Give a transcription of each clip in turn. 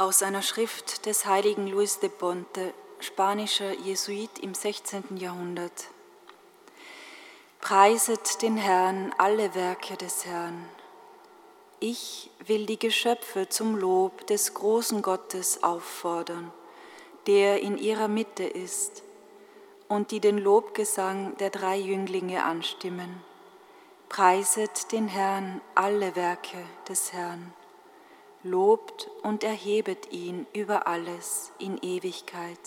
Aus einer Schrift des heiligen Luis de Ponte, spanischer Jesuit im 16. Jahrhundert. Preiset den Herrn alle Werke des Herrn. Ich will die Geschöpfe zum Lob des großen Gottes auffordern, der in ihrer Mitte ist, und die den Lobgesang der drei Jünglinge anstimmen. Preiset den Herrn alle Werke des Herrn lobt und erhebet ihn über alles in Ewigkeit.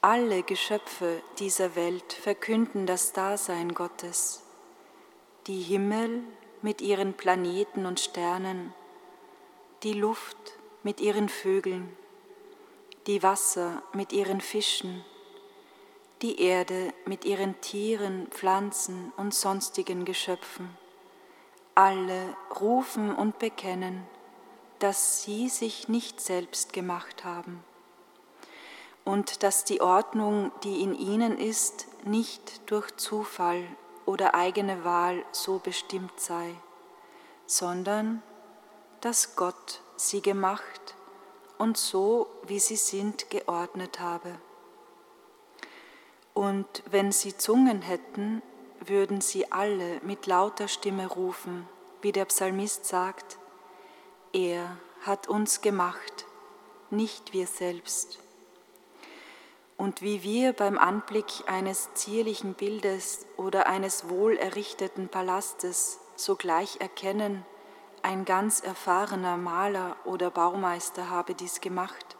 Alle Geschöpfe dieser Welt verkünden das Dasein Gottes. Die Himmel mit ihren Planeten und Sternen, die Luft mit ihren Vögeln, die Wasser mit ihren Fischen, die Erde mit ihren Tieren, Pflanzen und sonstigen Geschöpfen. Alle rufen und bekennen, dass sie sich nicht selbst gemacht haben und dass die Ordnung, die in ihnen ist, nicht durch Zufall oder eigene Wahl so bestimmt sei, sondern dass Gott sie gemacht und so, wie sie sind, geordnet habe. Und wenn sie Zungen hätten, würden sie alle mit lauter Stimme rufen, wie der Psalmist sagt, er hat uns gemacht, nicht wir selbst. Und wie wir beim Anblick eines zierlichen Bildes oder eines wohlerrichteten Palastes sogleich erkennen, ein ganz erfahrener Maler oder Baumeister habe dies gemacht,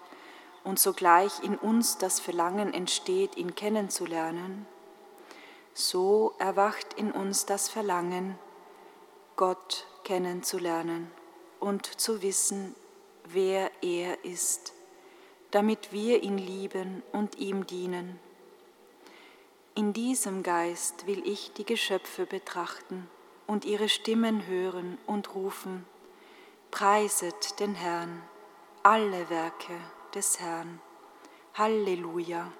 und sogleich in uns das Verlangen entsteht, ihn kennenzulernen, so erwacht in uns das Verlangen, Gott kennenzulernen und zu wissen, wer er ist, damit wir ihn lieben und ihm dienen. In diesem Geist will ich die Geschöpfe betrachten und ihre Stimmen hören und rufen, Preiset den Herrn, alle Werke des Herrn. Halleluja.